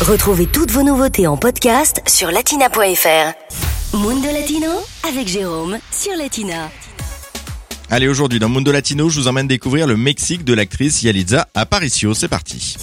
Retrouvez toutes vos nouveautés en podcast sur latina.fr. Mundo Latino avec Jérôme sur Latina. Allez, aujourd'hui dans Mundo Latino, je vous emmène découvrir le Mexique de l'actrice Yalitza Aparicio. C'est parti.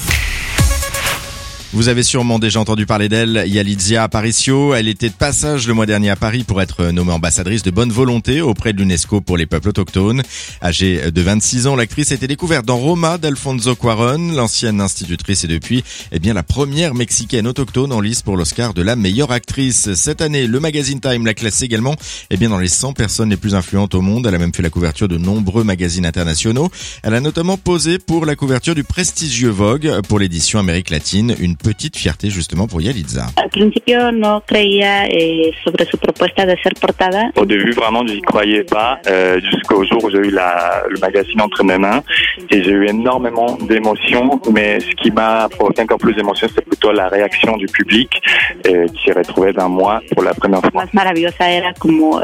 Vous avez sûrement déjà entendu parler d'elle, Yalizia Aparicio. Elle était de passage le mois dernier à Paris pour être nommée ambassadrice de bonne volonté auprès de l'UNESCO pour les peuples autochtones. Âgée de 26 ans, l'actrice a été découverte dans Roma d'Alfonso Cuaron, l'ancienne institutrice et depuis, eh bien, la première mexicaine autochtone en lice pour l'Oscar de la meilleure actrice. Cette année, le magazine Time l'a classée également, eh bien, dans les 100 personnes les plus influentes au monde. Elle a même fait la couverture de nombreux magazines internationaux. Elle a notamment posé pour la couverture du prestigieux Vogue pour l'édition Amérique latine, une petite fierté justement pour Yalitza. Eh. Au début, vraiment, j'y croyais pas, euh, jusqu'au jour où j'ai eu la, le magazine entre mes mains et j'ai eu énormément d'émotions. Mais ce qui m'a provoqué encore plus d'émotions, c'est plutôt la réaction du public euh, qui s'est retrouvé d'un mois pour la première fois.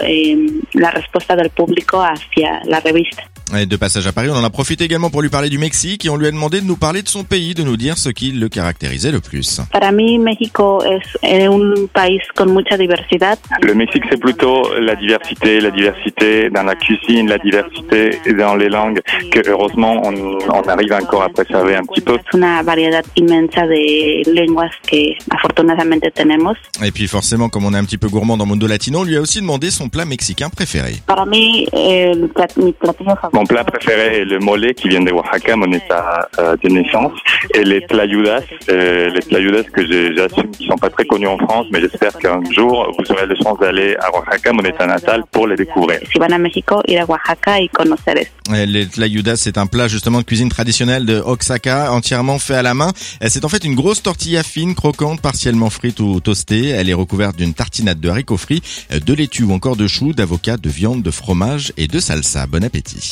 Eh, la respuesta del público hacia la revista. De passage à Paris, on en a profité également pour lui parler du Mexique et on lui a demandé de nous parler de son pays, de nous dire ce qui le caractérisait le plus. Eh. Le Mexique, c'est plutôt la diversité, la diversité dans la cuisine, la diversité dans les langues, que heureusement on, on arrive encore à préserver un petit peu. Et puis forcément, comme on est un petit peu gourmand dans Mundo Latino, on lui a aussi demandé son plat mexicain préféré. Mon plat préféré est le mole qui vient de Oaxaca, mon état euh, de naissance, et les tlayudas, euh, les tlayudas que j'assume qui sont pas très connus en France, mais j'espère qu'un jour vous aurez la chance d'aller à Oaxaca, mon état natal, pour les découvrir. si van a México, ir a Oaxaca y conocer Les tlayudas, c'est un plat justement de cuisine traditionnelle de Oaxaca, entièrement fait à la main. C'est en fait une grosse tortilla fine, croquante, partiellement frite ou toastée. Elle est recouverte d'une tartinade de haricots frits, de laitue ou encore de choux, d'avocat, de viande, de fromage et de salsa. Bon appétit.